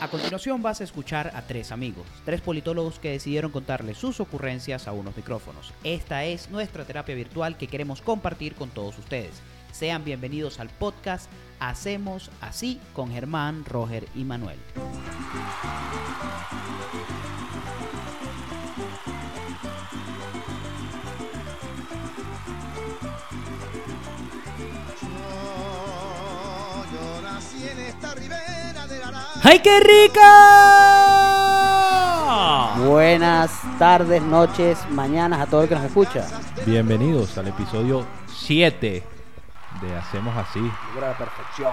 A continuación vas a escuchar a tres amigos, tres politólogos que decidieron contarle sus ocurrencias a unos micrófonos. Esta es nuestra terapia virtual que queremos compartir con todos ustedes. Sean bienvenidos al podcast Hacemos así con Germán, Roger y Manuel. ¡Ay, qué rica! Buenas tardes, noches, mañanas a todo el que nos escucha. Bienvenidos al episodio 7 de Hacemos Así, Figura de perfección.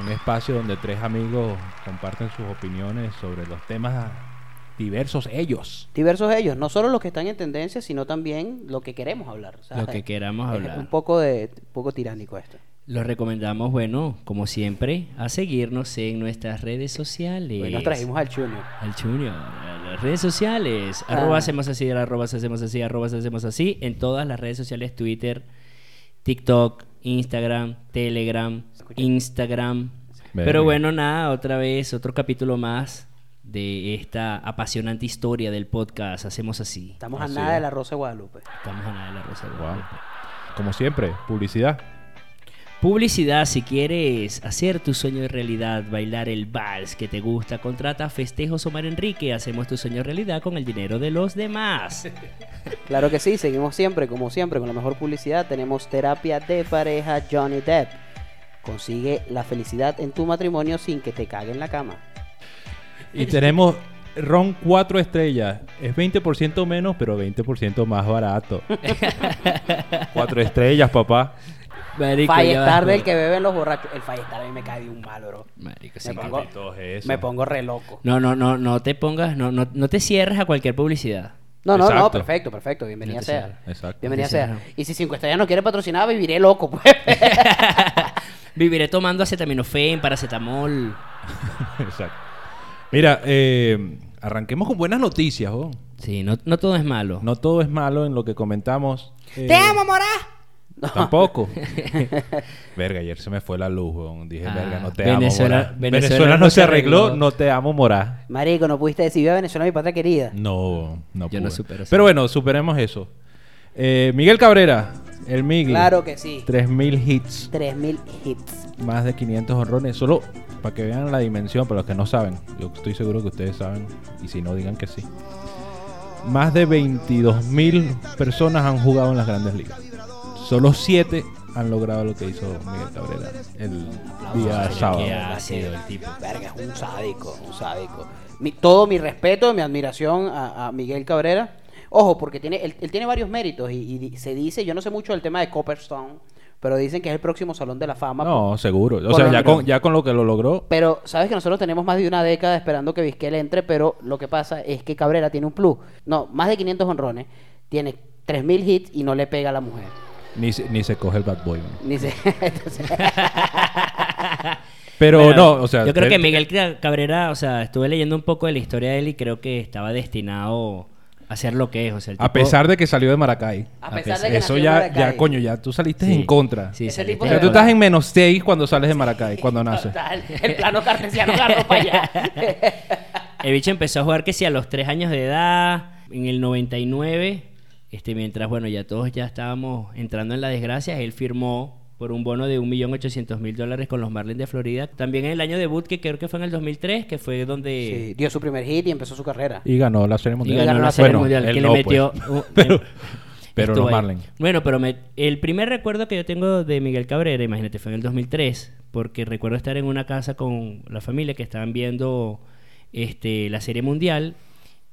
un espacio donde tres amigos comparten sus opiniones sobre los temas diversos ellos. Diversos ellos, no solo los que están en tendencia, sino también lo que queremos hablar. o sea, Lo que queramos es hablar. Un poco de, un poco tiránico esto. Los recomendamos, bueno, como siempre, a seguirnos en nuestras redes sociales. Hoy nos trajimos al Junior. al Junior, a las redes sociales. Ah. Arroba hacemos así, arroba hacemos así, arroba hacemos así. En todas las redes sociales, Twitter, TikTok, Instagram, Telegram, Instagram. Pero bueno, nada, otra vez, otro capítulo más de esta apasionante historia del podcast. Hacemos así. Estamos a Así nada de la Rosa de Guadalupe. Estamos a nada de la Rosa de Wow. Guadalupe. Como siempre, publicidad. Publicidad, si quieres hacer tu sueño realidad, bailar el vals que te gusta, contrata Festejos Omar Enrique, hacemos tu sueño realidad con el dinero de los demás. Claro que sí, seguimos siempre, como siempre, con la mejor publicidad. Tenemos terapia de pareja Johnny Depp. Consigue la felicidad en tu matrimonio sin que te cague en la cama. Y tenemos Ron 4 estrellas. Es 20% menos, pero 20% más barato. 4 estrellas, papá. Marico, Firestar del que beben los borrachos. El Firestar a mí me cae de un mal, bro. Marico, Me pongo, maldito es eso. me pongo re loco. No, no, no, no te pongas, no, no, no te cierres a cualquier publicidad. No, no, no, perfecto, perfecto. Bienvenida sea. cierres. Exacto. Bienvenida sea. Y si Cinco Estrellas no quiere patrocinar, viviré loco, pues. Viviré tomando acetaminofén, paracetamol. Exacto. Mira, eh, arranquemos con buenas noticias, ¿oh? Sí, no, no todo es malo. No todo es malo en lo que comentamos. eh, ¡Te amo, morá! Tampoco. verga, ayer se me fue la luz, weón. Dije, Ah, verga, no te Venezuela- amo, Morá. Venezuela Venezuela, no se arregló, no te amo, Morá. Marico, no pudiste decir viva Venezuela, mi patria querida. No, no Yo no pude. supero eso. Pero bueno, superemos eso. Eh, Miguel Cabrera, el Miguel. Claro que sí. 3000 hits, 3000 hits. más de 500 honrones. Solo para que vean la dimensión, para los que no saben. Yo estoy seguro que ustedes saben. Y si no, digan que sí. Más de 22.000 personas han jugado en las grandes ligas. Solo 7 han logrado lo que hizo Miguel Cabrera el día sábado. Qué ácido el tipo. Verga, es un sádico, un sádico. Mi- todo mi respeto, mi admiración a, a Miguel Cabrera. Ojo, porque tiene, él, él tiene varios méritos y, y se dice, yo no sé mucho del tema de Copperstone, pero dicen que es el próximo Salón de la Fama. No, seguro. O sea, ya con, ya con lo que lo logró, Pero sabes que nosotros tenemos más de una década esperando que Vizquel entre, pero lo que pasa es que Cabrera tiene un plus. No, más de 500 honrones, tiene 3000 hits y no le pega a la mujer. Ni, se- ni se coge el bad boy. Ni se... entonces- Pero Bueno, no, o sea. Yo creo que Miguel Ca- Cabrera, o sea, estuve leyendo un poco de la historia de él y creo que estaba destinado a ser lo que es. O sea, el A pesar de que salió de Maracay. a pesar de que Eso nació ya, Maracay. ya, coño, ya tú saliste Sí. en contra. Sí, Ese tipo O de sea, tú estás en menos 6 cuando sales de Maracay, cuando naces. Total, el plano cartesiano agarró para allá. El bicho empezó a jugar que sí a los 3 años de edad, en el 99, este, mientras, bueno, ya todos ya estábamos entrando en la desgracia, él firmó por un bono de 1.800.000 dólares con los Marlins de Florida. También en el año debut, que creo que fue en el 2003, que fue donde... Sí, dio su primer hit y empezó su carrera. Y ganó la Serie Y Mundial. ganó ganó la Serie Bueno, Mundial, que no, le metió... pues. un- pero los ahí. Marlins. Bueno, pero me- el primer recuerdo que yo tengo de Miguel Cabrera, imagínate, fue en el 2003, porque recuerdo estar en una casa con la familia que estaban viendo este, la Serie Mundial.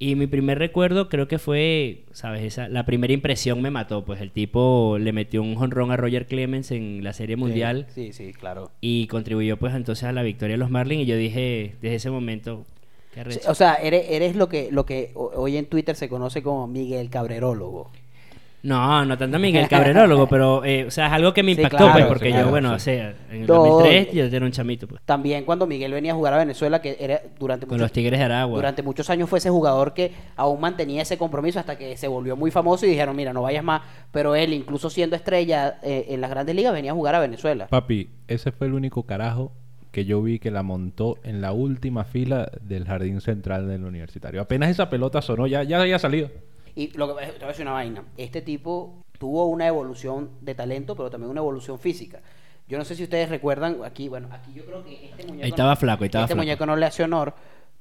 Y mi primer recuerdo creo que fue, ¿sabes? Esa, la primera impresión me mató. Pues el tipo le metió un jonrón a Roger Clemens en la Serie Mundial Sí, sí, claro. y contribuyó pues entonces a la victoria de los Marlins. Y yo dije, desde ese momento, qué. O sea, eres, eres lo que lo que ho- hoy en Twitter se conoce como Miguel Cabrerólogo. No, no tanto Miguel Cabrerólogo, pero, eh, o sea, es algo que me Sí, impactó, claro, pues, sí, porque claro, yo, bueno, sí. o sea, en el No, 2003 eh, yo era un chamito, pues, También cuando Miguel venía a jugar a Venezuela, que era durante con muchos, los Tigres de Aragua. durante muchos años fue ese jugador que aún mantenía ese compromiso hasta que se volvió muy famoso y dijeron, mira, no vayas más. Pero él, incluso siendo estrella eh, en las grandes ligas, venía a jugar a Venezuela. Papi, ese fue el único carajo que yo vi que la montó en la última fila del jardín central del universitario. Apenas esa pelota sonó, ya, ya había salido. Y lo que te voy a decir una vaina. Este tipo tuvo una evolución de talento, pero también una evolución física. Yo no sé si ustedes recuerdan, aquí, bueno, aquí yo creo que este muñeco. Ahí estaba flaco, ahí estaba este flaco. muñeco no le hace honor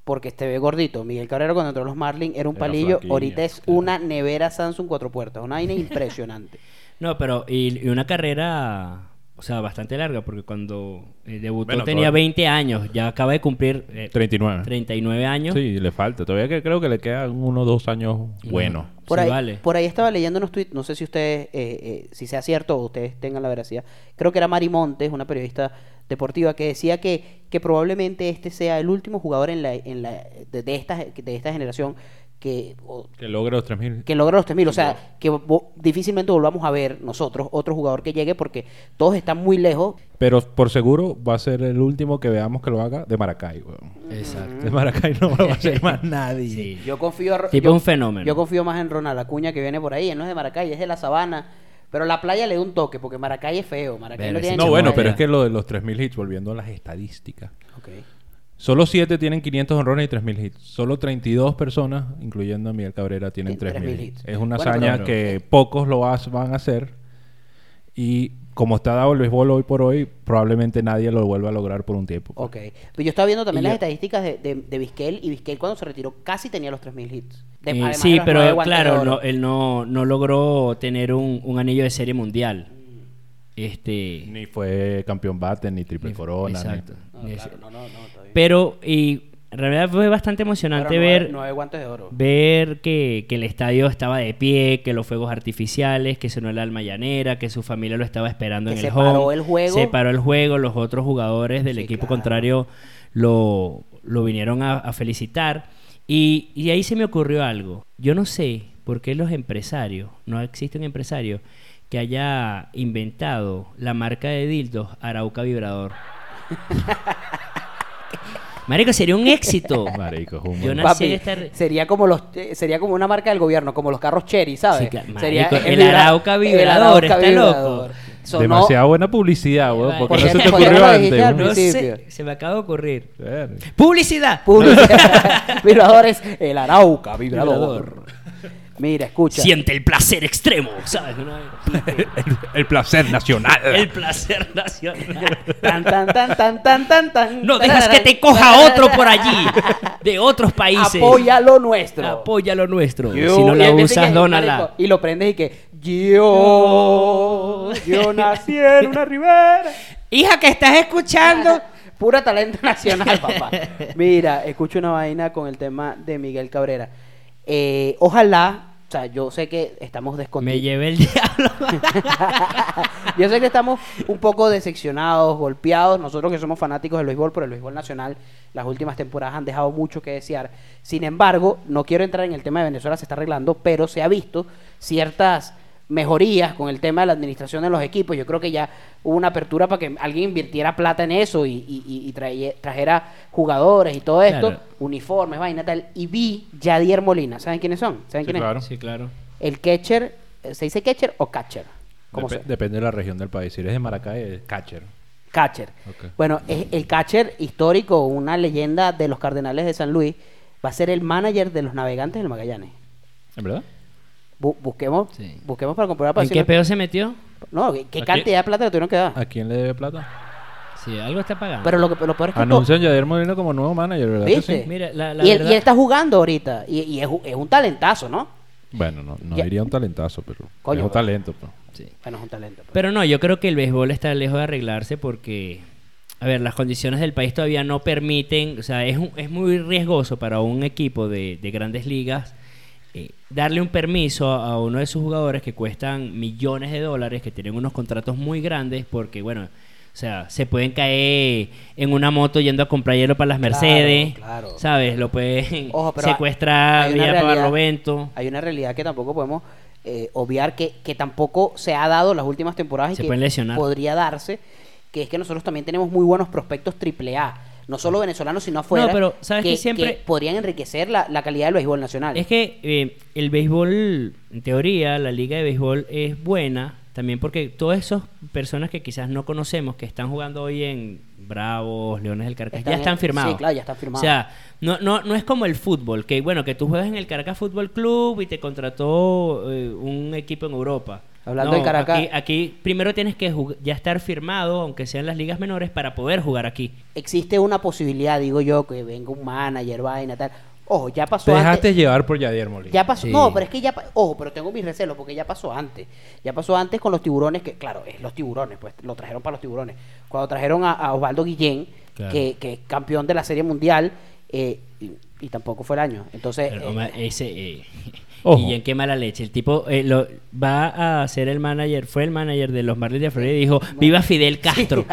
porque este ve gordito. Miguel Cabrera cuando entró a los Marlins era un Era palillo. flaquillo, Ahorita es claro. una nevera Samsung cuatro puertas. Una vaina impresionante. No, pero y, y una carrera, o sea, bastante larga, porque cuando eh, debutó Bueno, tenía todavía- 20 años, ya acaba de cumplir eh, 39. 39 años. Sí, le falta. Todavía que creo que le quedan uno o dos años buenos. Por, Sí, ahí, vale. por ahí estaba leyendo unos tweets, no sé si ustedes, eh, eh, si sea cierto o ustedes tengan la veracidad. Creo que era Mari Montes, una periodista deportiva, que decía que, que probablemente este sea el último jugador en la, en la, de, de esta, de esta generación que, o- Que logra los 3000. que logra los 3000. O sea, que vo- difícilmente volvamos a ver nosotros otro jugador que llegue porque todos están muy lejos. Pero por seguro va a ser el último que veamos que lo haga de Maracay, weón. Exacto. De Maracay no lo va a hacer más nadie. Sí. Yo confío, Tipo yo- un fenómeno. Yo confío más en Ronald Acuña que viene por ahí. Él no es de Maracay, es de la sabana. Pero la playa le da un toque porque Maracay es feo. Maracay Pero no tiene No, bueno, pero es que lo de los 3000 hits, volviendo a las estadísticas. Ok. Solo 7 tienen 500 honrones y 3000 hits. Solo 32 personas, incluyendo a Miguel Cabrera, tienen Tienen 3000 3.000 hits. hits. Es una Bueno, hazaña que pocos lo has- van a hacer. Y como está dado el béisbol hoy por hoy, probablemente nadie lo vuelva a lograr por un tiempo. Ok. Pero yo estaba viendo también Y las estadísticas de, de, de Vizquel y Vizquel cuando se retiró casi tenía los 3.000 hits. De- Eh, sí, pero claro, no, él no, no logró tener un, un anillo de serie mundial. Este, Ni fue campeón bate, ni triple Ni- corona. ni- exacto. No, Ni claro, no, no, no, está bien. Pero, y en realidad fue bastante emocionante ver, nueve guantes de oro. ver que, que el estadio estaba de pie, que los fuegos artificiales, que sonó el alma llanera, que su familia lo estaba esperando Que en el se paró home. el juego. Se paró el juego, los otros jugadores del Sí, equipo claro. contrario lo, lo vinieron a, a felicitar. Y, y ahí se me ocurrió algo. Yo no sé por qué los empresarios, no existe un empresario que haya inventado la marca de dildos Arauca Vibrador. Marico, sería un éxito. Marico, es un Yo nací Papi, en esta- sería como los eh, sería como una marca del gobierno, como los carros Cherry, ¿sabes? Sí, claro, sería marico, el vibra- Arauca vibrador, está loco. Sonó- Demasiada buena publicidad, weón. ¿Por qué no se te eso- ocurrió porque no lo antes? dijiste al weón? No principio. sé, se me acaba de ocurrir. Verga. ¡Publicidad! Publicidad. Vibradores, el Arauca vibrador. Mira, escucha. Siente el placer extremo, ¿sabes? Una- El, el placer nacional. El placer nacional. Tan, tan, tan, tan, tan, tan, tan. No dejas que te coja otro por allí, de otros países. Apoya lo nuestro. Apoya lo nuestro. Yo- si no la usas, que, dónala. Y lo prendes y que yo, yo nací en una ribera. Hija, que estás escuchando. Pura talento nacional, papá. Mira, escucho una vaina con el tema de Miguel Cabrera. Eh, ojalá, o sea, yo sé que estamos Me descontentos. llevé el diablo. Yo sé que estamos un poco decepcionados, golpeados, nosotros que somos fanáticos del béisbol, pero el béisbol nacional, las últimas temporadas han dejado mucho que desear. Sin embargo, no quiero entrar en el tema de Venezuela, se está arreglando, pero se ha visto ciertas mejorías con el tema de la administración de los equipos. Yo creo que ya hubo una apertura para que alguien invirtiera plata en eso y, y- y- trajera jugadores y todo esto, Claro. uniformes, vaina tal. Y vi Yadier Molina. ¿Saben quiénes son? ¿Saben Sí, quién claro. es? Sí, claro. El catcher, eh, ¿se dice catcher o catcher? ¿Cómo Dep- se? depende de la región del país. Si eres de Maracay, es catcher. Catcher. Bueno, es el catcher histórico, una leyenda de los Cardenales de San Luis, va a ser el manager de los Navegantes del Magallanes. ¿En verdad? Bu- busquemos, Sí. busquemos para comprobar. Para ¿En qué pedo se metió? No, ¿qué, cantidad de plata le tuvieron que dar? ¿A quién le debe plata? Sí, algo está pagando. Pero lo, que, lo peor es que... Anuncian a Yadier Molina como nuevo manager, ¿verdad? que ¿Viste? sí? Mira, la, la y, él, verdad... y él está jugando ahorita. Y, y es, un- es un talentazo, ¿no? Bueno, no, no Ya- diría un talentazo, pero Coño, es un pero- talento. pues. Sí. Bueno, es un talento. pues. Pero no, yo creo que el béisbol está lejos de arreglarse porque, a ver, las condiciones del país todavía no permiten, o sea, es, un- es muy riesgoso para un equipo de, de grandes ligas eh, darle un permiso a, uno de sus jugadores que cuestan millones de dólares, que tienen unos contratos muy grandes, porque, bueno, o sea, se pueden caer en una moto yendo a comprar hielo para las Mercedes, claro. ¿sabes? Lo pueden Ojo, secuestrar, hay una ir a realidad- Barlovento. Hay una realidad que tampoco podemos eh, obviar que, que tampoco se ha dado las últimas temporadas y Se que pueden lesionar. podría darse, que es que nosotros también tenemos muy buenos prospectos triple A, no solo venezolanos sino afuera, No, pero, ¿sabes que, que siempre- podrían enriquecer la, la calidad del béisbol nacional. Es que eh, el béisbol, en teoría, la liga de béisbol es buena también porque todas esas personas que quizás no conocemos, que están jugando hoy en Bravos, Leones del Caracas, ya están firmados. sí, claro, ya están firmados. O sea, no, no, no es como el fútbol, que bueno, que tú juegas en el Caracas Fútbol Club y te contrató eh, un equipo en Europa. Hablando No, del Caracas- Aquí, aquí primero tienes que ya estar firmado, aunque sean las ligas menores, para poder jugar aquí. Existe una posibilidad, digo yo, que venga un manager, vaina, tal. Ojo, ya pasó Te dejaste antes. llevar por Yadier Molina. Ya pasó, Sí. no, pero es que ya, ojo, pero tengo mis recelos porque ya pasó antes. Ya pasó antes con los tiburones, que claro, es los tiburones, pues lo trajeron para los tiburones. Cuando trajeron a, a Osvaldo Guillén, Claro. que, que es campeón de la Serie Mundial, eh, y, y tampoco fue el año. Entonces, Pero, eh, Omar, ese, eh, Ojo. y en qué mala leche. El tipo eh, lo, va a ser el manager, fue el manager de los Marlins de Florida y dijo, viva Fidel Castro.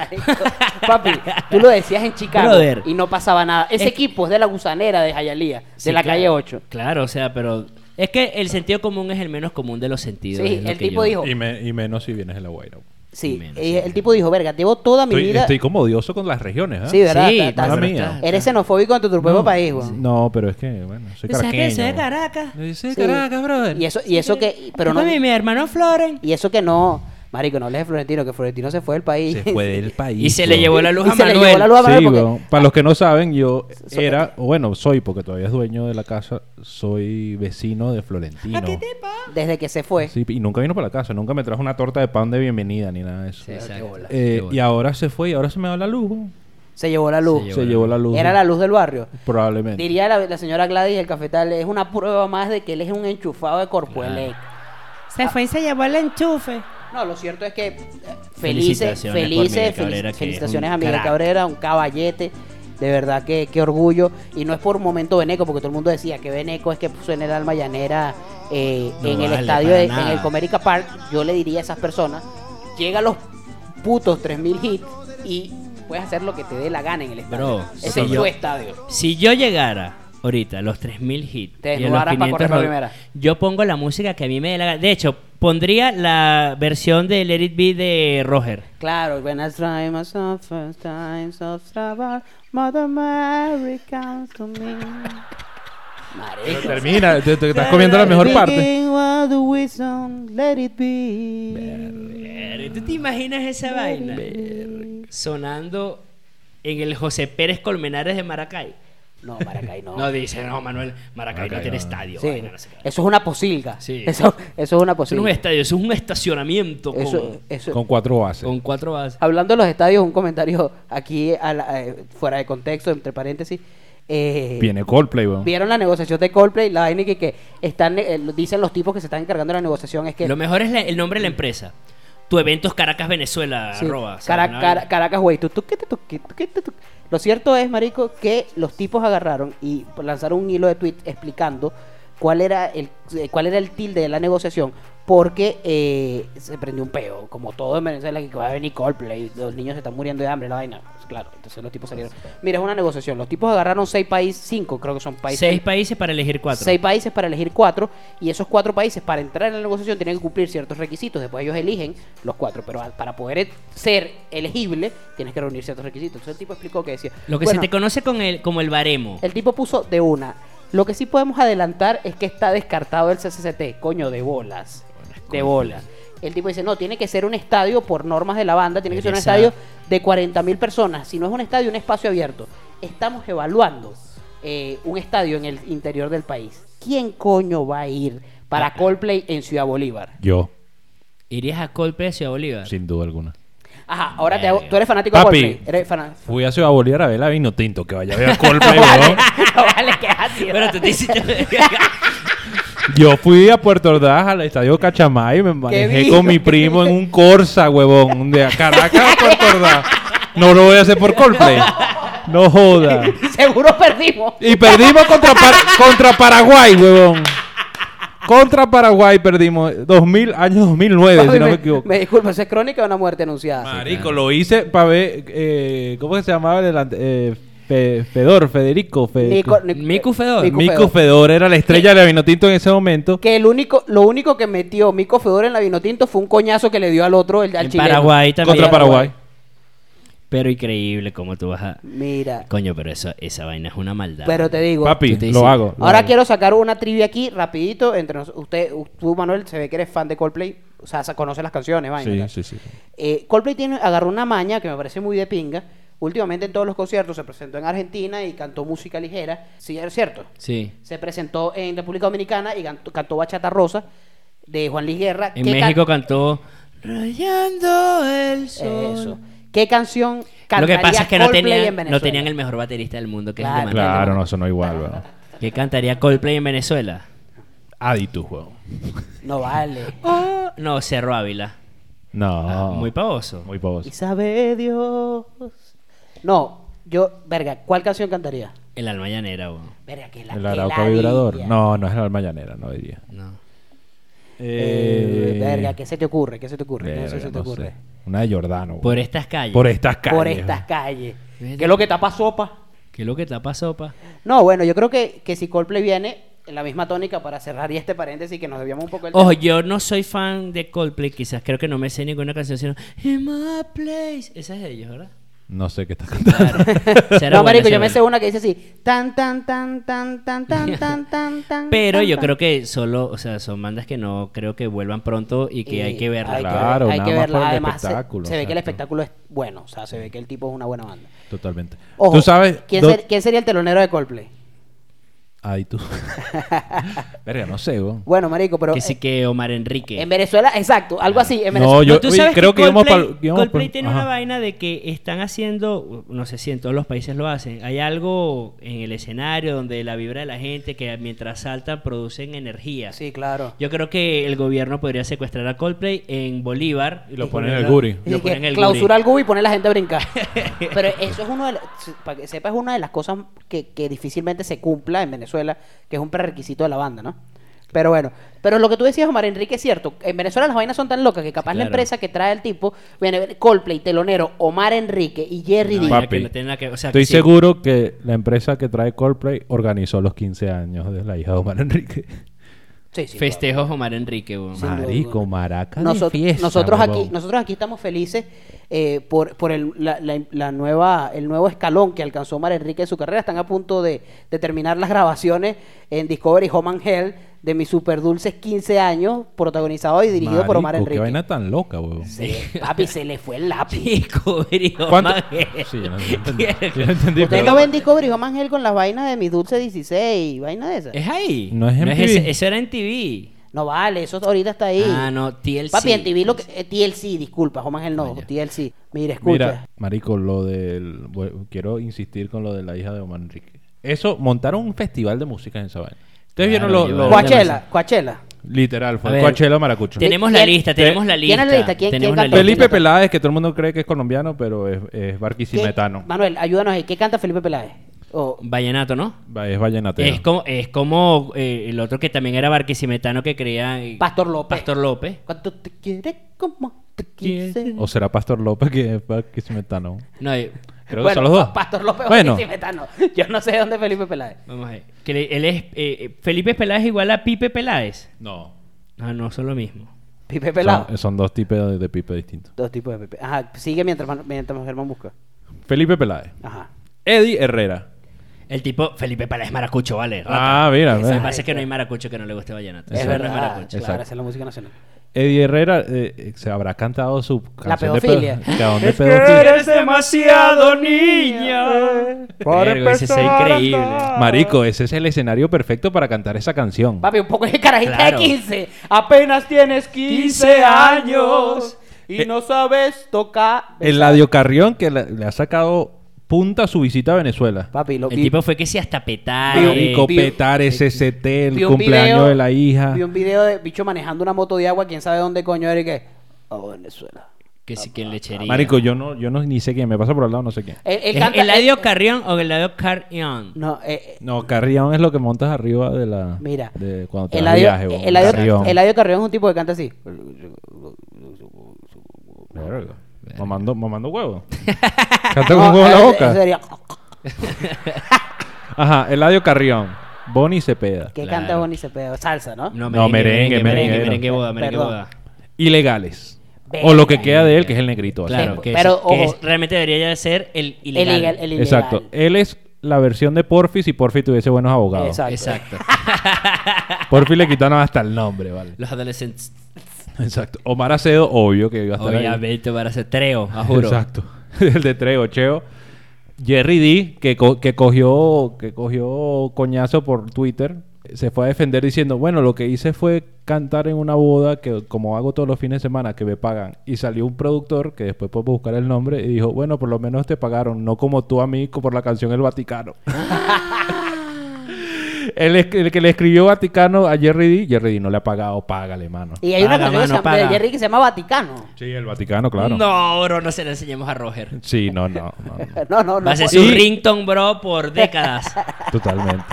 Papi, tú lo decías en Chicago Brother. y no pasaba nada. Ese Es- equipo es de la gusanera de Jayalía, de Sí, la claro. calle 8. Claro, o sea, pero es que el sentido común es el menos común de los sentidos. Sí, el tipo yo- dijo- Y, me- y menos si vienes de la Guaira. Sí, Menos, eh, el tipo dijo, verga, llevo toda mi Estoy, vida. estoy como odioso con las regiones, ¿ah? Sí, ¿verdad? Sí, Está- pero Mala está- mía. está- Eres xenofóbico ante tu propio país, weón. No, pero es que, bueno, soy ¿Sabes caraqueño. qué? Soy de Caracas. Sí, Sí. Caracas, brother. Y eso, y eso que, pero no, mi, mi hermano Floren. y eso que no, marico, no hables de Florentino, que Florentino se fue del país. Se fue del país. Y se le llevó la luz Y a se le Manuel. llevó la luz a Manuel Sí, porque-. Para los que no saben, yo So- era, o bueno, soy, porque todavía es dueño de la casa, soy vecino de Florentino. desde que se fue. Sí, y nunca vino para la casa, nunca me trajo una torta de pan de bienvenida ni nada de eso. Sí. Eh, Qué bola. y ahora se fue y ahora se me da la luz. Se llevó la luz. Se Se llevó la luz. Era la luz del barrio. Probablemente. Diría la, la señora Gladys del cafetal, es una prueba más de que él es un enchufado de Corpuelec. Se fue y se llevó el enchufe. No, lo cierto es que eh, felices, Felicitaciones por felices, Cabrera, felicitaciones a Miguel crack. Cabrera, un caballete. De verdad que qué orgullo. Y no es por un momento Beneco, porque todo el mundo decía que Beneco es que puso en el alma llanera eh, No en el estadio, para de- en el Comerica Park. Yo le diría a esas personas, llega a los putos 3000 hits y puedes hacer lo que te dé la gana en el estadio. Bro, Ese si es yo- tu estadio. Si yo llegara ahorita a los 3000 hits Te y a los desnudaras pa' 500 correr roll, primera. yo pongo la música que a mí me dé la gana. De hecho, pondría la versión de Let It Be de Roger. Claro, when I try myself first times of travel, Mother Mary comes to me. Marico. Termina, te, te estás comiendo la mejor parte. Let it be. Ver, ¿Tú te imaginas esa vaina? Sonando en el José Pérez Colmenares de Maracay. No, Maracay no. No, dice, no, Manuel, Maracay, Maracay no tiene no. estadio. Sí, vaina, no sé qué. eso es una posilga. Sí. Eso, eso es una Eso no es un posilga. estadio, eso es un estacionamiento con, Eso, eso. Con cuatro bases. con cuatro bases. Hablando de los estadios, un comentario aquí a la- eh, fuera de contexto, entre paréntesis. Eh, Viene Coldplay, weón. Vieron la negociación de Coldplay, la vaina que, que están, eh, dicen los tipos que se están encargando de la negociación es que Lo mejor es la- el nombre de la empresa. Tu eventos Caracas Venezuela, Sí. arroba. cara- vaina. Caracas, güey. Lo cierto es, marico, que los tipos agarraron y lanzaron un hilo de tweet explicando cuál era el eh, cuál era el tilde de la negociación porque eh, se prendió un peo como todo en Venezuela que va a venir Coldplay los niños se están muriendo de hambre la vaina Pues claro entonces los tipos salieron mira es una negociación los tipos agarraron seis países cinco creo que son países Seis países para elegir cuatro. Seis países para elegir cuatro y esos cuatro países para entrar en la negociación tienen que cumplir ciertos requisitos. Después ellos eligen los cuatro, pero para poder ser elegible tienes que reunir ciertos requisitos. Entonces el tipo explicó que decía... Lo que bueno, se te conoce con el, como el baremo. El tipo puso de una. Lo que sí podemos adelantar es que está descartado el CCCT. Coño, de bolas. De bolas. El tipo dice, no, tiene que ser un estadio por normas de la banda, tiene que ser un estadio de 40 mil personas. Si no es un estadio, un espacio abierto. Estamos evaluando eh, un estadio en el interior del país. ¿Quién coño va a ir para Coldplay en Ciudad Bolívar? Yo, ¿Irías a Coldplay a Ciudad Bolívar? sin duda alguna. Ajá, ahora te hago- tú eres fanático de. Coldplay. Eres fan- Fui a Ciudad Bolívar a ver la vino tinto, que vaya a ver a Coldplay, No vale, weón. Pero tú te hiciste... Yo fui a Puerto Ordaz al estadio Cachamay y me manejé con mi primo en un Corsa, huevón, de Caracas a Puerto Ordaz. No lo voy a hacer por Coldplay. No joda. Seguro perdimos. Y perdimos contra, Par- contra Paraguay, huevón. Contra Paraguay perdimos 2000, año 2009, Papi, si no me me, equivoco. me disculpo, ¿eso es crónica de una muerte anunciada? Marico, lo hice para ver, eh, ¿cómo que se llamaba el delante? Eh, Fe- Fedor, Federico, Federico. Nico- Nico- Miku Fedor. Miku Mico Fedor. Fedor era la estrella de la Tinto en ese momento. Que el único, lo único que metió Mico Fedor en la Vinotinto fue un coñazo que le dio al otro, el, al En chileno. Paraguay también. Contra Paraguay. Pero increíble cómo tú vas a... Mira, Coño, pero eso, esa vaina es una maldad. pero te digo. Papi, te lo hago. lo Ahora hago. quiero sacar una trivia aquí, rapidito, entre nos- usted, tú Manuel, se ve que eres fan de Coldplay, O sea, se conoce las canciones, vaina. Sí, sí, sí. Eh, Coldplay tiene, agarró una maña que me parece muy de pinga. Últimamente en todos los conciertos se presentó en Argentina y cantó música ligera. Sí, es cierto. Sí. Se presentó en República Dominicana y cantó, cantó Bachata Rosa de Juan Luis Guerra. En ¿Qué can- México cantó Rayando el sol. Eso. ¿Qué canción Lo cantaría que pasa es que no Coldplay tenían, en Venezuela? no tenían el mejor baterista del mundo, que Claro. es Claro, no sonó igual, weón. ¿Qué cantaría Coldplay en Venezuela? Aditus, weón. No vale. Oh, no, Cerro Ávila. No. Ah, muy pavoso. Muy pavoso. Y sabe Dios. No, yo, verga, ¿cuál canción cantaría? El alma llanera, weón. Verga, que la ¿El que Arauca vibrador? No, no es el alma llanera, no diría. No. Eh, verga, ¿qué se te ocurre? ¿Qué se te ocurre? ¿Qué verga, se te no ocurre? sé. Una de Jordano. weón. Por estas calles. Por estas calles. Por estas calles. Verga. ¿Qué es lo que tapa sopa? ¿Qué es lo que tapa sopa? No, bueno, yo creo que, que si Coldplay viene en la misma tónica para cerrar y este paréntesis que nos debíamos un poco el Ojo, tema. yo no soy fan de Coldplay, quizás creo que no me sé ninguna canción, sino In My Place. Esa es de ellos, ¿verdad? No sé qué estás cantando. No, marico, yo me sé una que dice así, tan, tan, tan, tan, tan, tan, tan, tan, tan. Pero yo creo que solo, o sea, son bandas que no creo que vuelvan pronto y que Y hay que verlas. hay que Claro, ver- hay nada que más verla. por el Además, se- espectáculo, se, ve que el exacto. espectáculo es bueno, o sea, se ve que el tipo es una buena banda. Totalmente. Ojo, Tú sabes. ¿quién, do- ser- quién sería el telonero de Coldplay? Aditus. Verga, no sé, weón. Bueno, marico, pero Que sí eh, que Omar Enrique. en Venezuela, exacto, algo así. En No, Venezuela, yo- tú oye, sabes creo que Coldplay, íbamos Coldplay tiene ajá. una vaina de que están haciendo, no sé si en todos los países lo hacen, hay algo en el escenario donde la vibra de la gente que mientras saltan producen energía. Sí, claro. Yo creo que el gobierno podría secuestrar a Coldplay en Bolívar Y lo ponen en el Guri. lo Y ponen en que el clausura Guri. el GUI y pone a la gente a brincar. Pero eso es uno de la- para que sepas, es una de las cosas que, que difícilmente se cumpla en Venezuela, que es un prerequisito de la banda, ¿no? Pero bueno, pero lo que tú decías, Omar Enrique, es cierto. En Venezuela las vainas son tan locas que capaz la Claro. empresa que trae el tipo, viene Coldplay, telonero, Omar Enrique y Jerry No, D. Papi, que no tiene nada que- o sea, Estoy que sí. seguro que la empresa que trae Coldplay organizó los 15 años de la hija de Omar Enrique. Sí, sí, Festejos Omar Enrique, Marico, maraca Nosot- fiesta, nosotros aquí nosotros aquí estamos felices eh, por, por el, la, la- la nueva el nuevo escalón que alcanzó Omar Enrique en su carrera. Están a punto de, de terminar las grabaciones en Discovery Home and Hell de mis super dulces 15 años protagonizado y dirigido por Omar Marico, Enrique Qué vaina tan loca, weón. Se- papi se le fue el lápiz Discovery. Sí, yo no entendí. Yo no entendí, ustedes pero- no ven Discovery Home con las vainas de mis dulces 16 vaina de esas ¿Es ahí? No es en TV. ese- eso era en TV. no vale eso ahorita está ahí Ah, no, TLC. papi en TV lo que eh, TLC disculpa Home Hell no Ah. TLC mira escucha Mira, marico, lo del... bueno, Quiero insistir con lo de la hija de Omar Enrique. Eso, montaron un festival de música en esa vaina. Ustedes Claro, vieron lo... lo- Coachella Coachella Literal, A fue ver, Coachella Maracucho. Tenemos la ¿Quién- lista, tenemos la quién lista. es la lista? ¿Quién- tenemos quién la canta? lista. Felipe Peláez, que todo el mundo cree que es colombiano, pero es, es ¿Qué- barquisimetano. Manuel, ayúdanos ahí. ¿Qué canta Felipe Peláez? O- Vallenato, ¿no? Va- Es vallenatero. Es como, es como eh, el otro que también era barquisimetano que creía... eh, Pastor López. Pastor López. ¿Cuánto te quiere como te quise? O será Pastor López, que es barquisimetano. No, eh, Creo que Bueno, son los dos. Pa- Pastor López Bueno. Yo no sé dónde es Felipe Peláez. vamos a ver. Que le- él es... eh, eh, Felipe Peláez igual a Pipe Peláez. No. Ah, no, son lo mismo. Pipe Pelado. Son, son dos tipos de, de pipe distintos. Dos tipos de Pepe. Ajá, sigue mientras, mientras Germán busca. Felipe Peláez. Ajá. Eddie Herrera. El tipo Felipe Peláez maracucho, vale. rata. Ah, mira. Lo que pasa es que no hay maracucho que no le guste vallenato. Es no verdad. maracucho. claro, esa es la música nacional. Eddie Herrera eh, eh, se habrá cantado su canción de pedofilia. pedo- canción de pedofilia. demasiado niña. Verga, ese es increíble. Marico, ese es el escenario perfecto para cantar esa canción. Papi, un poco de carajita Claro. de 15. Apenas tienes 15 años y Eh, no sabes tocar. El Ladio Carrión que le, le ha sacado punta su visita a Venezuela. Papi, lo El vi- tipo fue que si hasta petar. Marico, petar SST, el vi cumpleaños video- de la hija. Vi un video de bicho manejando una moto de agua, quién sabe dónde coño era y que. Oh, Venezuela. Que sí que lechería. Marico, yo no, yo no ni sé quién, me pasa por al lado, no sé quién. Él, él ¿Es canta. ¿Eladio él- Carrión o Eladio Carrión? No, eh, eh, No, Carrión es lo que montas arriba de la. mira. De cuando te Eladio, das viaje, Carrión. Eladio Carrión es un tipo que canta así. Verga. Mamando, mamando huevo. Canta con No, huevo en la boca. sería- Ajá, Eladio Carrión. Bonnie Cepeda. que Claro. canta Bonnie Cepeda. Salsa, ¿no? No, No, merengue, merengue, merengue, boda, merengue Perdón. boda. Ilegales. O lo que queda de él, que es el negrito. así. Claro, que, pero, es- que ojo. es- realmente debería ya ser el El ilegal. ilegal. El ilegal. Exacto. Él es la versión de Porfi si Porfi tuviese buenos abogados. Exacto. Exacto. Porfi le quitaron hasta el nombre, ¿vale? Los adolescentes. Exacto. Omar Acedo, obvio que iba a estar ahí. Obviamente para hacer treo, a juro. Exacto. El de Treo, Cheo. Jerry D, que, co- que cogió que cogió coñazo por Twitter, se fue a defender diciendo, bueno, lo que hice fue cantar en una boda que como hago todos los fines de semana que me pagan. Y salió un productor, que después puedo buscar el nombre, y dijo, bueno, por lo menos te pagaron, no como tú a mí por la canción El Vaticano. el, que le escribió Vaticano a Jerry D, Jerry D no le ha pagado, págale, mano. Y hay una Paga, canción de. Jerry que se llama Vaticano. Sí, el Vaticano, claro. No, bro, no se lo enseñemos a Roger. Sí, no, no, no, no. No, no, no. Va a ser su Y- ringtone, bro, por décadas. Totalmente.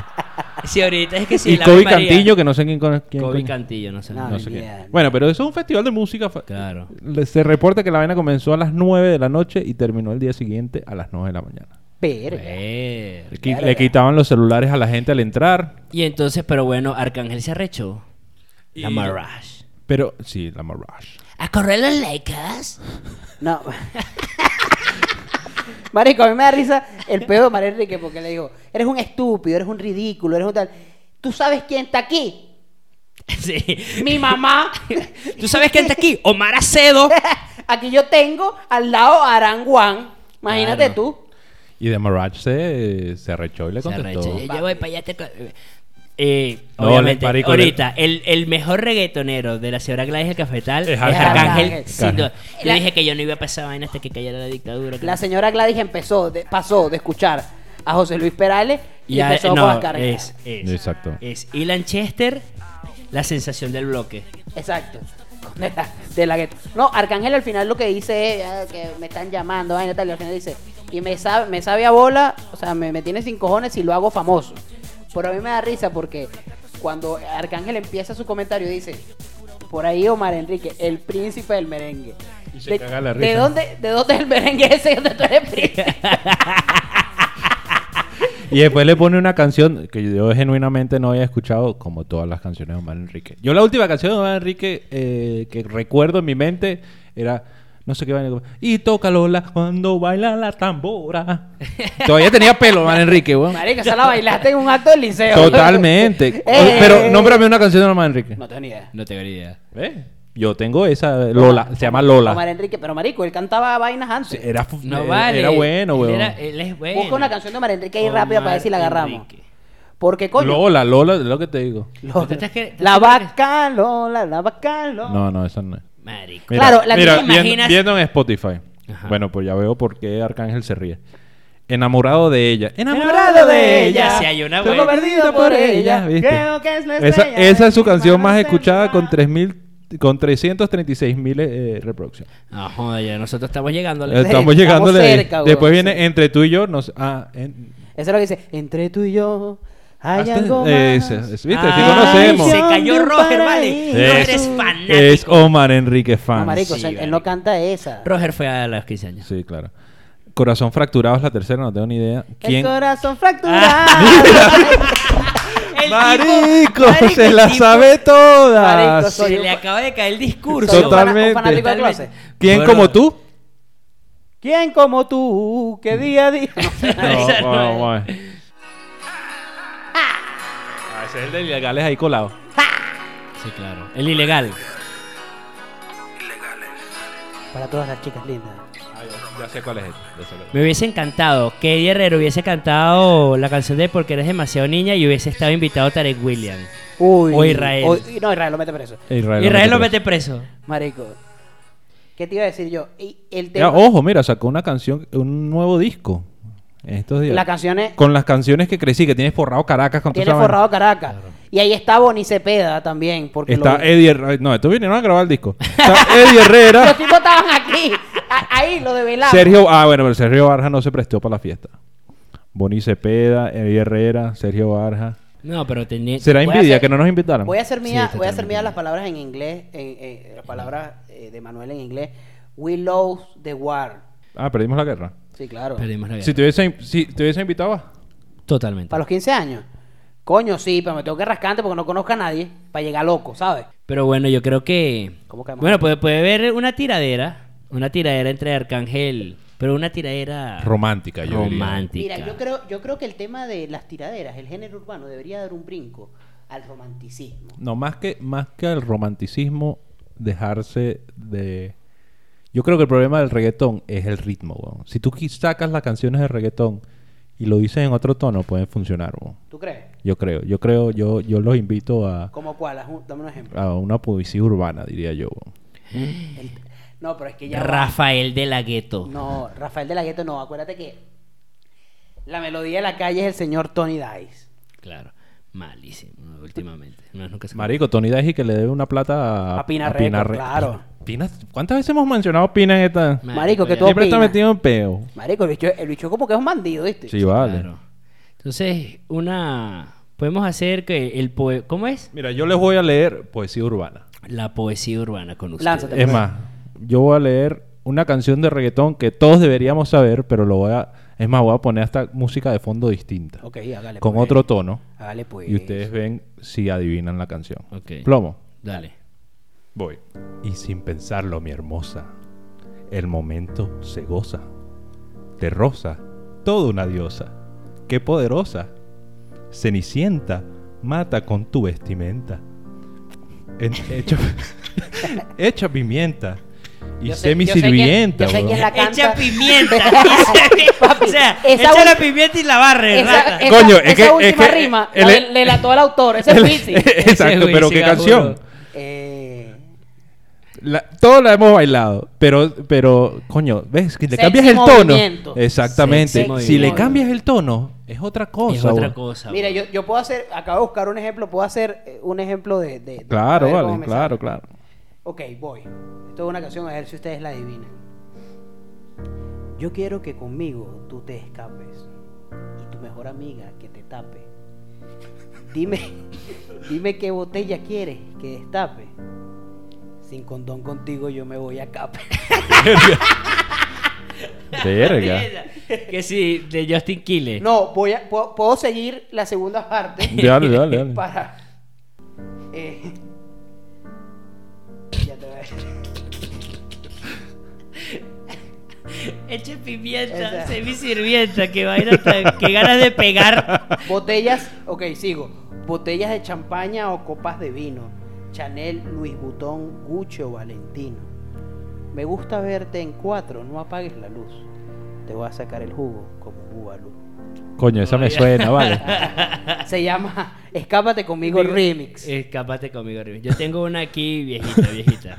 Si ahorita es que si y Kobe María- Cantillo, que no sé quién, con- quién Kobe. Cantillo, no sé. No, No sé qué. idea. Bueno, pero eso es un festival de música. Claro. Le- Se reporta que la vaina comenzó a las 9 de la noche y terminó el día siguiente a las 9 de la mañana. Verga. Le, qui- le quitaban los celulares a la gente al entrar. Y entonces, pero bueno, Arcángel se arrechó. La Mirage. Pero, sí, la Mirage. A correr los Lakers. No. Marico, a mí me da risa el pedo de María Enrique porque le digo, eres un estúpido, eres un ridículo, eres un tal. ¿Tú sabes quién está aquí? Sí. Mi mamá. ¿Tú sabes quién está aquí? Omar Acedo. aquí yo tengo al lado a Aranguán. Imagínate Claro. tú. Y de Mirage se, se arrechó y le Se contestó. arrecha. Yo voy para allá. Te... Eh, No, obviamente, le- ahorita, el, el mejor reggaetonero de la señora Gladys el Cafetal es, Es Arcángel. Yo La- dije que yo no iba a pasar vaina hasta que cayera la dictadura. La no- señora Gladys empezó, de- pasó de escuchar a José Luis Perales y, Ya, empezó no, con Arcángel. es, es, Exacto. es Ilan Chester, la sensación del bloque. Exacto. De la, de. No, Arcángel al final lo que dice es ah, que me están llamando, vaina tal, y al final dice, y me sabe, me sabe a bola, o sea, me, me tiene sin cojones si lo hago famoso. Pero a mí me da risa porque cuando Arcángel empieza su comentario dice, por ahí Omar Enrique, el príncipe del merengue. Y se de, caga la ¿de risa. dónde, ¿De dónde es el merengue ese donde tú eres príncipe? Y después le pone una canción que yo genuinamente no había escuchado, como todas las canciones de Omar Enrique. Yo la última canción de Omar Enrique eh, que recuerdo en mi mente era, no sé qué vaina. Y toca Lola cuando baila la tambora. Todavía tenía pelo Omar Enrique, weón. Marica, esa la bailaste en un acto del liceo. Totalmente. Eh, Pero nómbrame una canción de Omar Enrique. No tengo ni idea. No tengo ni idea. ¿Ves? Yo tengo esa, Lola, se llama Lola. Omar Enrique, pero marico, él cantaba vainas antes. Sí, Era, No eh, vale. era bueno, Él, weón. era- él es bueno. Busca una canción de Omar Enrique ahí rápida para ver si la agarramos. Enrique. Porque coño. Lola, Lola, es lo que te digo. Lola. ¿Tú estás que- La que- vaca Lola, la vaca Lola. No, no, esa no es. Marico. Mira, Claro, la mira, viendo, imaginas- viendo en Spotify. Ajá. Bueno, pues ya veo por qué Arcángel se ríe. Enamorado de ella. Enamorado de ella. Si hay una buena. perdido por ella. ¿viste? Creo que es la Esa, estrella esa es su canción más escuchada con encendida. 3000 con 336 mil eh, reproducciones. No, joder, ya nosotros estamos llegando a Eh. Estamos estamos llegándole. cerca, weón, Después sí. viene entre tú y yo. Nos, ah, en- Eso es lo que dice. Entre tú y yo hay hasta- algo más. ¿Viste? Ah, sí conocemos. Se cayó Roger, vale. Es- es fanático. Es Omar Enrique fan. No, marico, Sí, o sea, él no canta esa. Roger fue a los 15 años. Sí, claro. Corazón fracturado es la tercera, no tengo ni idea. ¿Quién? El corazón fracturado. El Marico, tipo- se el la tipo- sabe todas. Marico, soy Se un- le acaba de caer el discurso. Totalmente. fanático de Totalmente. closet. ¿Quién Bueno. como tú? ¿Quién como tú que día a día? No bueno, es. bueno. Ah, ese es el de ilegales ahí colado. Sí, claro. El ilegal. Para todas las chicas lindas. Ya, sé cuál es este. ya sé cuál es. Me hubiese encantado que Eddie Herrero hubiese cantado la canción de Porque eres demasiado niña y hubiese estado invitado Tarek William. Uy. O Israel. o- no, Israel lo mete preso. Israel, Israel lo mete preso. Marico. ¿Qué te iba a decir yo? Y el tema. ojo, mira, sacó una canción, un nuevo disco. En estos días. Las canciones. Con las canciones que crecí, que tienes forrado Caracas con toda Tiene forrado Caracas. Y ahí está Bonnie Cepeda también. Porque Está lo- Eddie Herrera. No, estos vinieron a grabar el disco. Está Eddie Los Herrera. tipos estaban aquí. A- ahí lo develamos. Sergio. Ah, bueno, pero Sergio Barja no se prestó para la fiesta. Bonnie Cepeda, Eddie Herrera, Sergio Barja. No, pero tenía. ¿Será envidia hacer- que no nos invitaron? Voy a hacer mía, Sí, voy a hacer mía las palabras en inglés, en, en- las palabras eh, de Manuel en inglés. We love the war. Ah, perdimos la guerra. Sí, claro. Perdimos la guerra. Si te hubiese, si te hubiese invitado. Totalmente. Para los 15 años. Coño, sí, pero me tengo que rascante porque no conozco a nadie para llegar loco, ¿sabes? Pero bueno, yo creo que. ¿Cómo que Bueno, puede, puede haber una tiradera. Una tiradera entre Arcángel. Pero una tiradera. romántica, yo diría. romántica. Mira, yo creo, yo creo que el tema de las tiraderas, el género urbano, debería dar un brinco al romanticismo. No, más que, más que al romanticismo, dejarse de... Yo creo que el problema del reggaetón es el ritmo, weón. Si tú sacas las canciones de reggaetón y lo dices en otro tono, pueden funcionar, weón. ¿Tú crees? Yo creo, yo creo, yo, yo los invito a, ¿Cómo cuál? Dame un ejemplo. a una poesía urbana, diría yo. El- No, pero es que ya... va. Rafael de la Gueto. No, Rafael de la Gueto no. Acuérdate que la melodía de la calle es el señor Tony Dice. Claro. Malísimo, últimamente. No, nunca se- Marico, Tony Daji que le debe una plata a, A Pina Record, Re- claro. Pina- ¿Cuántas veces hemos mencionado Pina en esta? Marico, que tú Siempre está metido en peo. Marico, el bicho, el bicho como que es un bandido, ¿viste? Sí, vale. Claro. Entonces, una... Podemos hacer que el poe... ¿Cómo es? Mira, yo les voy a leer poesía urbana. La poesía urbana con ustedes. Lánzate. Es más, yo voy a leer una canción de reggaetón que todos deberíamos saber, pero lo voy a... Es más, voy a poner esta música de fondo distinta. Ok, hágale con pues. otro tono. Hágale pues. Y ustedes ven si adivinan la canción. Ok. Plomo. Dale. Voy. Y sin pensarlo, mi hermosa, el momento se goza. De rosa, toda una diosa. Qué poderosa. Cenicienta, mata con tu vestimenta. En- hecha, hecha pimienta. Y Yo sé- sé mi yo sé quién- sirvienta. yo sé quién weón. la canta. Echa pimienta. Papi, o sea, esa echa la pimienta y la barre, Esa, rata. esa- Coño, es esa que- es última que- rima el- la- le lató al autor. Ese es Wizzy. Exacto, Ese pero Wisin, ¿qué canción? Eh, La, todos la hemos bailado, pero, pero, coño, ¿ves? Que le Sexy cambias el tono. Exactamente. Sexy Si le movimiento. cambias el tono, es otra cosa. es otra cosa. mira, yo, yo puedo hacer, acabo de buscar un ejemplo, puedo hacer eh, un ejemplo de... de- de- a Claro, ver cómo vale, me claro, sale. claro. Ok, voy. Esto es una canción, a ver si ustedes la adivinan. Yo quiero que conmigo tú te escapes y tu mejor amiga que te tape. Dime, dime qué botella quieres que destape. Sin condón contigo yo me voy a cape. Verga. que sí, de Justin Quiles. No, voy a, puedo, puedo seguir la segunda parte. Dale, dale, dale. Para. eh, ya te voy a. Eche pimienta, Esa. sé mi sirvienta, que vaina tan- que ganas de pegar. Botellas, ok, sigo. Botellas de champaña o copas de vino. Chanel, Louis Vuitton, Gucci o Valentino. Me gusta verte en cuatro, no apagues la luz. Te voy a sacar el jugo como Bubalú. Coño, esa me suena, vale. Se llama Escápate conmigo remix. Escápate conmigo, Remy. Yo tengo una aquí viejita, viejita.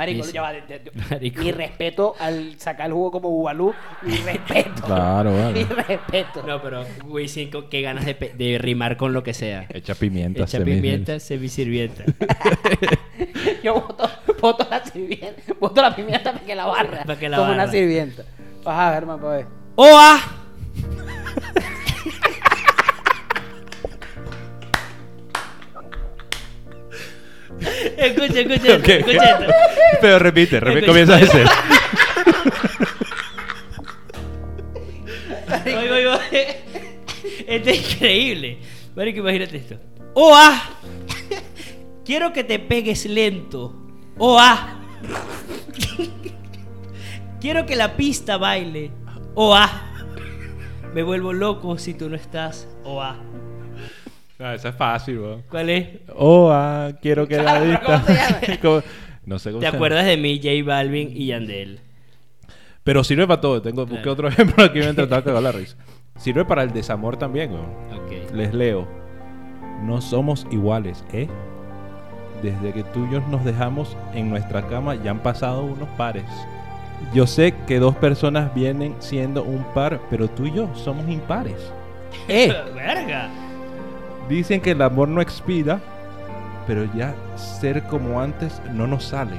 Marico, Dice- ya va, de- de- de- Marico. Mi respeto al sacar el jugo como Bubalú. Mi respeto. Claro, Mi vale. respeto. No, pero Wisin, con qué ganas de, rimar con lo que sea. Echa pimienta. Echa pimienta, sé mi sirvienta. Yo voto, voto la sirvienta. Voto la pimienta para que la barra. Para que la como una barra. sirvienta. Ajá, Germán, para ver. ¡Oa! Escucha, escucha, Ok. escucha esto. Pero repite, repite, comienza de cero. Voy, voy, voy. Esto es increíble. Marico, imagínate esto. ¡Oa! Quiero que te pegues lento. ¡Oa! Quiero que la pista baile. ¡Oa! Me vuelvo loco si tú no estás. ¡Oa! Ah, esa es fácil, weón. ¿Cuál es? Oh, ah, quiero que la vista. No sé cómo ¿Te se llama. acuerdas de mí, J Balvin y Yandel? Pero sirve para todo. Tengo, busqué Claro. otro ejemplo aquí mientras estaba cagado la risa. Sirve para el desamor también, weón. Ok. Les leo. No somos iguales, ¿eh? Desde que tú y yo nos dejamos en nuestra cama ya han pasado unos pares. Yo sé que dos personas vienen siendo un par, pero tú y yo somos impares. ¡Eh! ¡Verga! Dicen que el amor no expira, pero ya ser como antes no nos sale.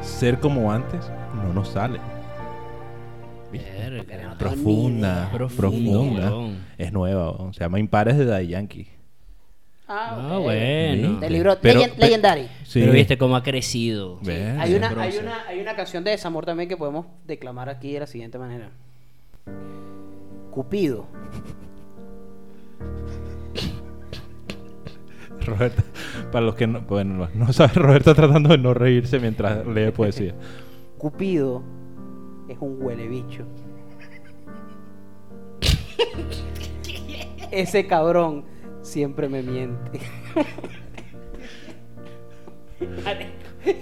Ser como antes no nos sale. Verga. Profunda, profunda. Es nueva, se llama Impares de Daddy Yankee. Ah, Ah, ok. bueno. Del libro Pero- Legend- pe- Legendary. Sí. Pero viste cómo ha crecido. Verga. Hay una, hay, una, hay una canción de desamor también que podemos declamar aquí de la siguiente manera. Cupido. Roberta, para los que no, bueno, no saben, Roberta está tratando de no reírse mientras lee poesía. Cupido es un huele bicho. Ese cabrón siempre me miente.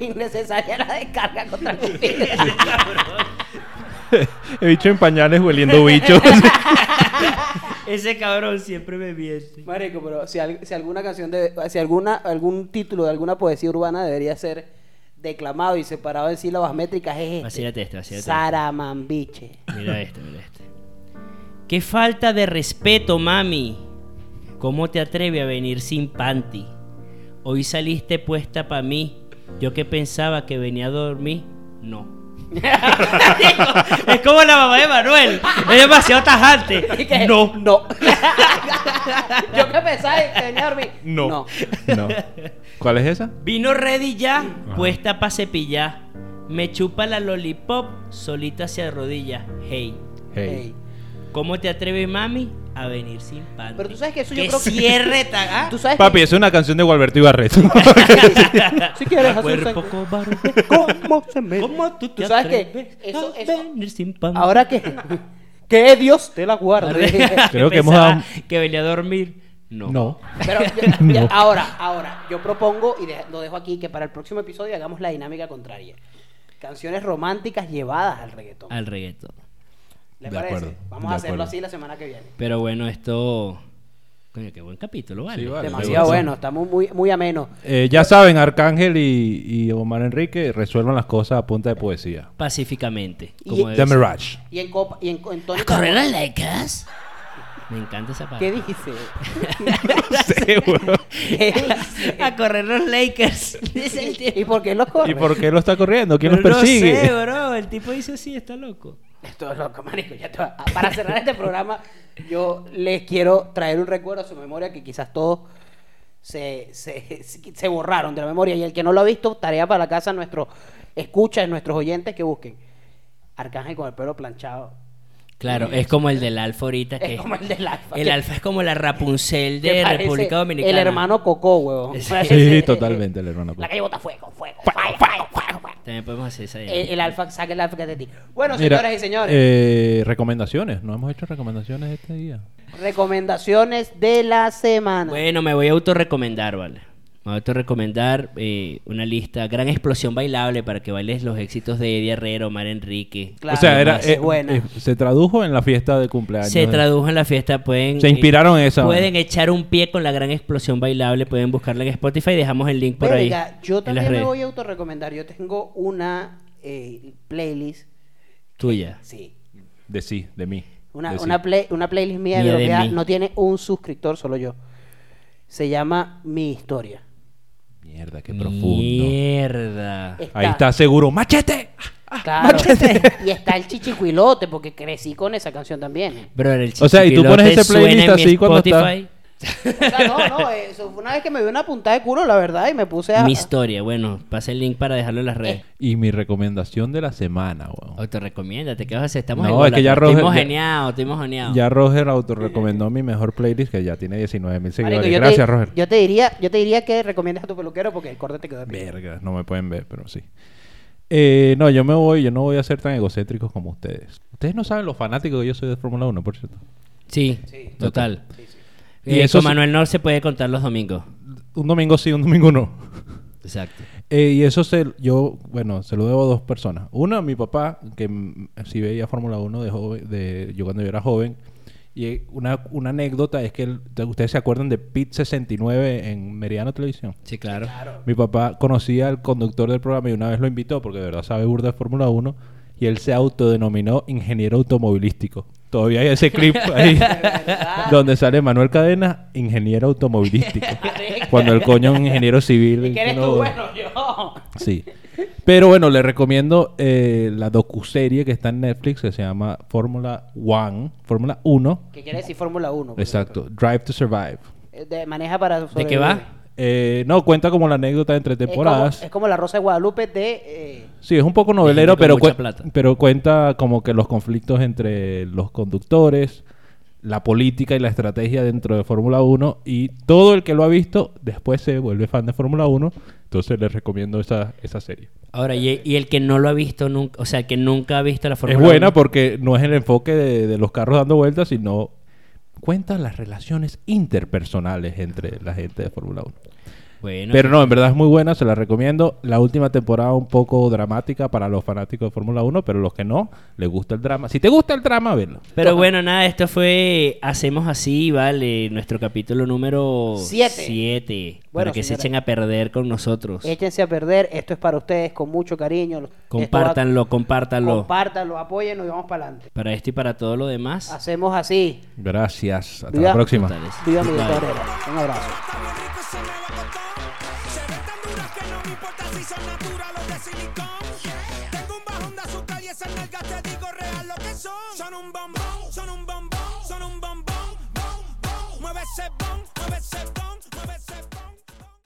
Innecesaria la descarga contra el vidrio. He bicho en pañales hueliendo bichos. Ese cabrón siempre me miente. Marico, pero si, al- si alguna canción de, si alguna algún título de alguna poesía urbana debería ser declamado y separado en sílabas métricas es este. Este, este. Saramambiche. Mira este, mira este. Qué falta de respeto, mami. ¿Cómo te atreves a venir sin panty? Hoy saliste puesta para mí. Yo que pensaba que venía a dormir, no. Es como la mamá de Manuel. Es demasiado tajante. ¿Y qué? No. No. Yo que pensaba que venía a dormir. No. No. no. ¿Cuál es esa? Vino ready ya, puesta para cepillar. Me chupa la lollipop, solita hacia rodillas. Hey, Hey. Ey. ¿cómo te atreves, mami, a venir sin panty? Pero tú sabes que eso yo Que creo que- cierre, taga. Tú sabes Papi, es una canción de Gualberto Ibarreto. que si quieres hacer cobarde. ¿cómo se me ¿Cómo tú te Tú sabes que eso- a eso- venir sin panty? Ahora que que Dios te la guarde. Creo que hemos dado- que venía a dormir. No. No. Pero yo- No. ahora, ahora, yo propongo y de- lo dejo aquí que para el próximo episodio hagamos la dinámica contraria. Canciones románticas llevadas al reggaetón. Al reggaetón. ¿Le De parece? acuerdo, Vamos a hacerlo acuerdo. así la semana que viene. Pero bueno, esto. Coño, qué buen capítulo, ¿vale? Sí, vale. Demasiado bueno, estamos muy, muy amenos. Eh, ya saben, Arcángel y, y Omar Enrique resuelvan las cosas a punta de poesía. Pacíficamente. Y- Como debe The. Mirage. Y en, copa, y en, en ¿A tónica- correr las Lakers? Me encanta esa parte. ¿Qué dice? Sí, weón. ¿Qué dice? A correr los Lakers. Dice el tipo. ¿Y por qué los corre? ¿Y por qué lo está corriendo? ¿Quién los No persigue? sé, bro. El tipo dice así, está loco. Esto es loco, marico. Ya te va- Para cerrar este programa, yo les quiero traer un recuerdo a su memoria que quizás todos se, se, se borraron de la memoria. Y el que no lo ha visto, tarea para la casa, nuestros escuchas, nuestros oyentes que busquen. Arcángel con el pelo planchado. Claro, es como el del Alfa ahorita. Que Es como el del Alfa. El que- Alfa es como la Rapunzel de República Dominicana. El hermano Cocó, huevón. Sí. Totalmente, el hermano. La calle bota fuego, fuego, fuego, fuego, fuego, fuego. También podemos hacer esa. El, el alfa, saque el alfa que es de ti. Bueno, Mira, señoras y señores, eh, recomendaciones. No hemos hecho recomendaciones este día. recomendaciones de la semana. Bueno, me voy a autorrecomendar, ¿vale? Me voy a autorrecomendar eh, una lista, Gran Explosión Bailable, para que bailes los éxitos de Eddie Herrera, Omar Enrique. Claro, o sea, era, es eh, buena. eh, se tradujo en la fiesta de cumpleaños. Se tradujo en la fiesta, pueden... Se inspiraron en esa. Pueden echar un pie con la Gran Explosión Bailable, pueden buscarla en Spotify, dejamos el link por ahí. Yo también me redes. voy a autorrecomendar. Yo tengo una eh, playlist, Tuya. sí, De sí, de mí. una, De sí. una, play- una playlist mía, Mía pero de que mí. no tiene un suscriptor, solo yo. Se llama Mi Historia. Mierda, qué profundo. Mierda. Ahí está seguro. ¡Machete! Claro. y está el chichicuilote, porque crecí con esa canción también. Bro, el O sea, y tú pones ese playlist suena en mi así cuando está- Spotify. O sea, no, no, eso fue una vez que me dio una puntada de culo, la verdad, y me puse a... Mi historia, bueno, pasa el link para dejarlo en las redes. Y mi recomendación de la semana, weón. Autorrecomiéndate, ¿qué vas a hacer? Estamos No, es que ya Roger- mojoneado, estoy mojoneado. Ya Roger autorrecomendó mi mejor playlist que ya tiene 19 mil Marico, seguidores. te- Gracias, Roger. Yo te diría, yo te diría que recomiendes a tu peluquero porque el corte te quedó. Verga, no me pueden ver, pero sí. Eh, no, yo me voy, yo no voy a ser tan egocéntricos como ustedes. Ustedes no saben lo fanático que yo soy de Fórmula 1, por cierto. Sí, Sí. total. Y Y eso con Manuel no se puede contar los domingos. Un domingo sí, un domingo no. Exacto. Eh, y eso se, yo, bueno, se lo debo a dos personas. Una, mi papá, que sí veía Fórmula 1 de joven, de, yo cuando yo era joven. Y eh, una, una anécdota es que ustedes se acuerdan de Pit 69 en Meridiano Televisión. Sí, claro. Mi papá conocía al conductor del programa y una vez lo invitó porque de verdad sabe burda de Fórmula 1 y él se autodenominó ingeniero automovilístico. Todavía hay ese clip ahí donde sale Manuel Cadena, ingeniero automovilístico. Cuando el coño es un ingeniero civil. ¿Y que eres no- tú? Bueno, yo. Sí. Pero bueno, le recomiendo eh, la docuserie que está en Netflix que se llama Fórmula One, Fórmula 1. Que quiere decir Fórmula 1. por Exacto, Drive to Survive. Eh, de- maneja para ¿De qué va? Eh, no, cuenta como la anécdota entre Es como, temporadas. es como la Rosa de Guadalupe de... eh, Sí, es un poco novelero, pero, plata. pero cuenta como que los conflictos entre los conductores, la política y la estrategia dentro de Fórmula 1 y todo el que lo ha visto después se vuelve fan de Fórmula 1, entonces les recomiendo esa, esa serie. Ahora, y, y el que no lo ha visto nunca, o sea, el que nunca ha visto la Es Fórmula buena 1, porque no es el enfoque de, de los carros dando vueltas, sino cuenta las relaciones interpersonales entre la gente de Fórmula 1. Bueno, Pero no, en verdad es muy buena, se la recomiendo. La última temporada un poco dramática para los fanáticos de Fórmula 1, pero los que no, les gusta el drama. Si te gusta el drama, verlo. Pero bueno, nada, esto fue Hacemos Así, ¿vale? Nuestro capítulo número Siete. 7. Bueno, para que se echen a perder con nosotros. Échense a perder, esto es para ustedes con mucho cariño. Esto va- Compártanlo, compártanlo. Compártanlo, apóyennos y vamos para adelante. para esto y para todo lo demás. Hacemos así. Gracias. Hasta Viva- la próxima. Viva. Cabrera. Un abrazo. Son. Son un bombón, son un bombón, son un bombón. Bom, bom. Mueve ese bom, mueve ese bom.